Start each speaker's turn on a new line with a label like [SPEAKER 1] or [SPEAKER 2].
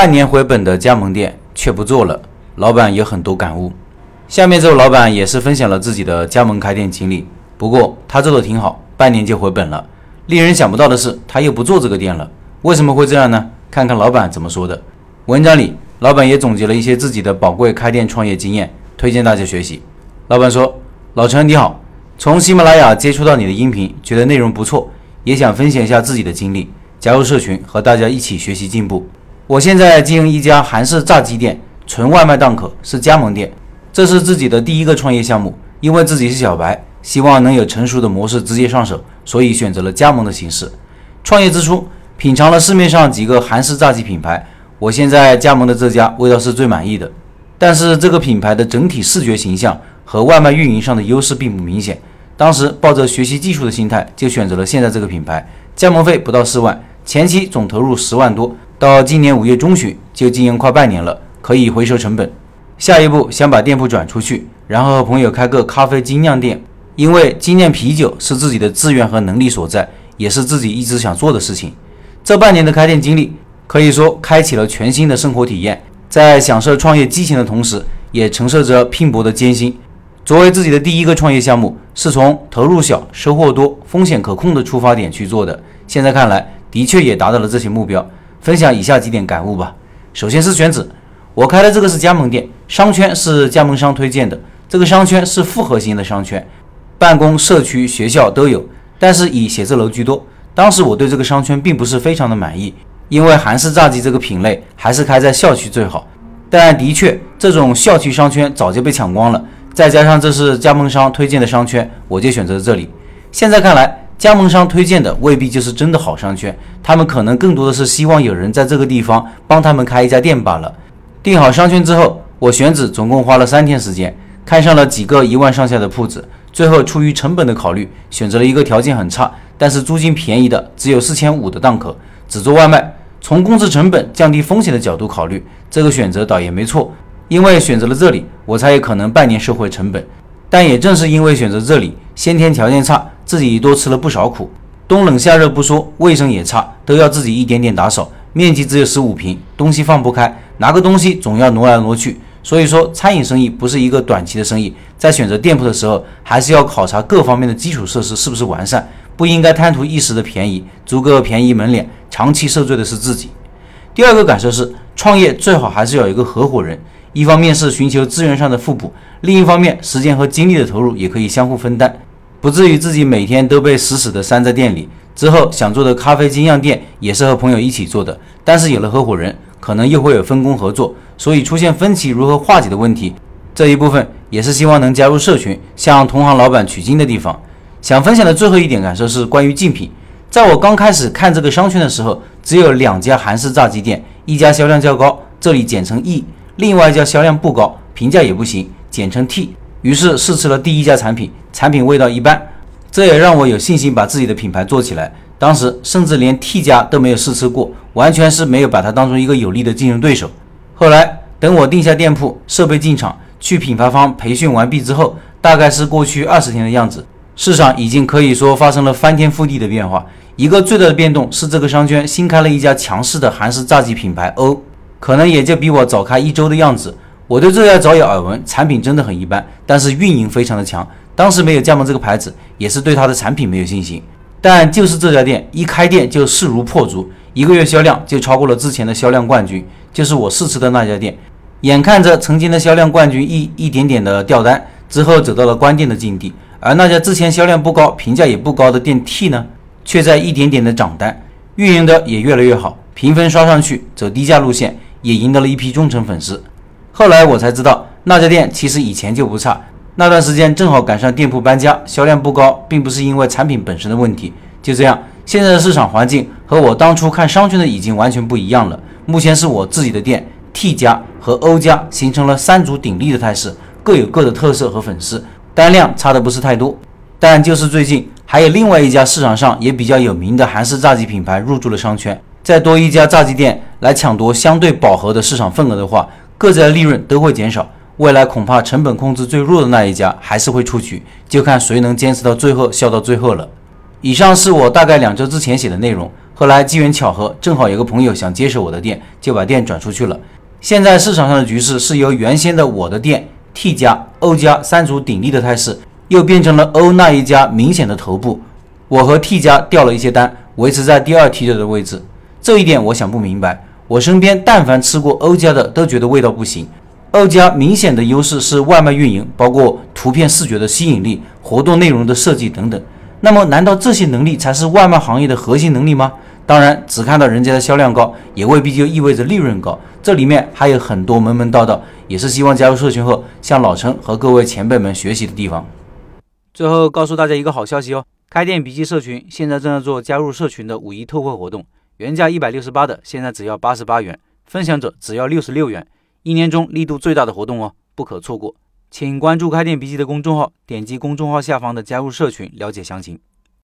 [SPEAKER 1] 半年回本的加盟店却不做了，老板有很多感悟。下面这位老板也是分享了自己的加盟开店经历，不过他做的挺好，半年就回本了。令人想不到的是，他又不做这个店了，为什么会这样呢？看看老板怎么说的。文章里，老板也总结了一些自己的宝贵开店创业经验，推荐大家学习。老板说：“老陈你好，从喜马拉雅接触到你的音频，觉得内容不错，也想分享一下自己的经历，加入社群和大家一起学习进步。我现在经营一家韩式炸鸡店，纯外卖档口，是加盟店，这是自己的第一个创业项目。因为自己是小白，希望能有成熟的模式直接上手，所以选择了加盟的形式。创业之初，品尝了市面上几个韩式炸鸡品牌。”我现在加盟的这家味道是最满意的，但是这个品牌的整体视觉形象和外卖运营上的优势并不明显。当时抱着学习技术的心态，就选择了现在这个品牌。加盟费不到四万，前期总投入十万多，到今年五月中旬就经营快半年了，可以回收成本。下一步想把店铺转出去，然后和朋友开个咖啡精酿店，因为精酿啤酒是自己的资源和能力所在，也是自己一直想做的事情。这半年的开店经历。可以说，开启了全新的生活体验，在享受创业激情的同时，也承受着拼搏的艰辛。作为自己的第一个创业项目，是从投入小、收获多、风险可控的出发点去做的。现在看来，的确也达到了这些目标。分享以下几点感悟吧。首先是选址，我开的这个是加盟店，商圈是加盟商推荐的，这个商圈是复合型的商圈，办公、社区、学校都有，但是以写字楼居多。当时我对这个商圈并不是非常的满意。因为韩式炸鸡这个品类还是开在校区最好，但的确这种校区商圈早就被抢光了。再加上这是加盟商推荐的商圈，我就选择了这里。现在看来，加盟商推荐的未必就是真的好商圈，他们可能更多的是希望有人在这个地方帮他们开一家店罢了。定好商圈之后，我选址总共花了三天时间，看上了几个一万上下的铺子，最后出于成本的考虑，选择了一个条件很差，但是租金便宜的，只有四千五的档口，只做外卖。从控制成本、降低风险的角度考虑，这个选择倒也没错。因为选择了这里，我才有可能半年收回成本。但也正是因为选择这里，先天条件差，自己多吃了不少苦。冬冷夏热不说，卫生也差，都要自己一点点打扫。面积只有十五平，东西放不开，拿个东西总要挪来挪去。所以说，餐饮生意不是一个短期的生意，在选择店铺的时候，还是要考察各方面的基础设施是不是完善。不应该贪图一时的便宜，足够便宜门脸，长期受罪的是自己。第二个感受是，创业最好还是要有一个合伙人，一方面是寻求资源上的互补，另一方面时间和精力的投入也可以相互分担，不至于自己每天都被死死的拴在店里。之后想做的咖啡精酿店也是和朋友一起做的，但是有了合伙人，可能又会有分工合作，所以出现分歧如何化解的问题，这一部分也是希望能加入社群，向同行老板取经的地方。想分享的最后一点感受是关于竞品。在我刚开始看这个商圈的时候，只有两家韩式炸鸡店，一家销量较高，这里简称 E；另外一家销量不高，评价也不行，简称 T。于是试吃了第一家产品，产品味道一般，这也让我有信心把自己的品牌做起来。当时甚至连 T 家都没有试吃过，完全是没有把它当成一个有力的竞争对手。后来等我定下店铺、设备进场、去品牌方培训完毕之后，大概是过去二十天的样子。市场已经可以说发生了翻天覆地的变化。一个最大的变动是，这个商圈新开了一家强势的韩式炸鸡品牌 O，，可能也就比我早开一周的样子。我对这家早有耳闻，产品真的很一般，但是运营非常的强。当时没有加盟这个牌子，也是对它的产品没有信心。但就是这家店一开店就势如破竹，一个月销量就超过了之前的销量冠军，就是我试吃的那家店。眼看着曾经的销量冠军一一点点的掉单，之后走到了关店的境地。而那家之前销量不高、评价也不高的店 T 呢，却在一点点的涨单，运营的也越来越好，评分刷上去，走低价路线，也赢得了一批忠诚粉丝。后来我才知道，那家店其实以前就不差，那段时间正好赶上店铺搬家，销量不高，并不是因为产品本身的问题。就这样，现在的市场环境和我当初看商圈的已经完全不一样了。目前是我自己的店 T 家和 O 家形成了三足鼎立的态势，各有各的特色和粉丝。单量差的不是太多，但就是最近还有另外一家市场上也比较有名的韩式炸鸡品牌入驻了商圈，再多一家炸鸡店来抢夺相对饱和的市场份额的话，各自的利润都会减少。未来恐怕成本控制最弱的那一家还是会出局，就看谁能坚持到最后，笑到最后了。以上是我大概两周之前写的内容。后来机缘巧合，正好有个朋友想接手我的店，就把店转出去了。现在市场上的局势是由原先的我的店 T 家、O 家三足鼎立的态势，又变成了 O 那一家明显的头部。我和 T 家调了一些单，维持在第二梯队的位置。这一点我想不明白。我身边但凡吃过欧家的，都觉得味道不行。欧家明显的优势是外卖运营，包括图片视觉的吸引力、活动内容的设计等等。那么，难道这些能力才是外卖行业的核心能力吗？当然，只看到人家的销量高，也未必就意味着利润高。这里面还有很多门门道道，也是希望加入社群后向老陈和各位前辈们学习的地方。最后告诉大家一个好消息哦，开店笔记社群现在正在做加入社群的五一特惠活动，原价一百六十八的，现在只要八十八元，分享者只要六十六元，一年中力度最大的活动哦，不可错过。请关注开店笔记的公众号，点击公众号下方的加入社群了解详情。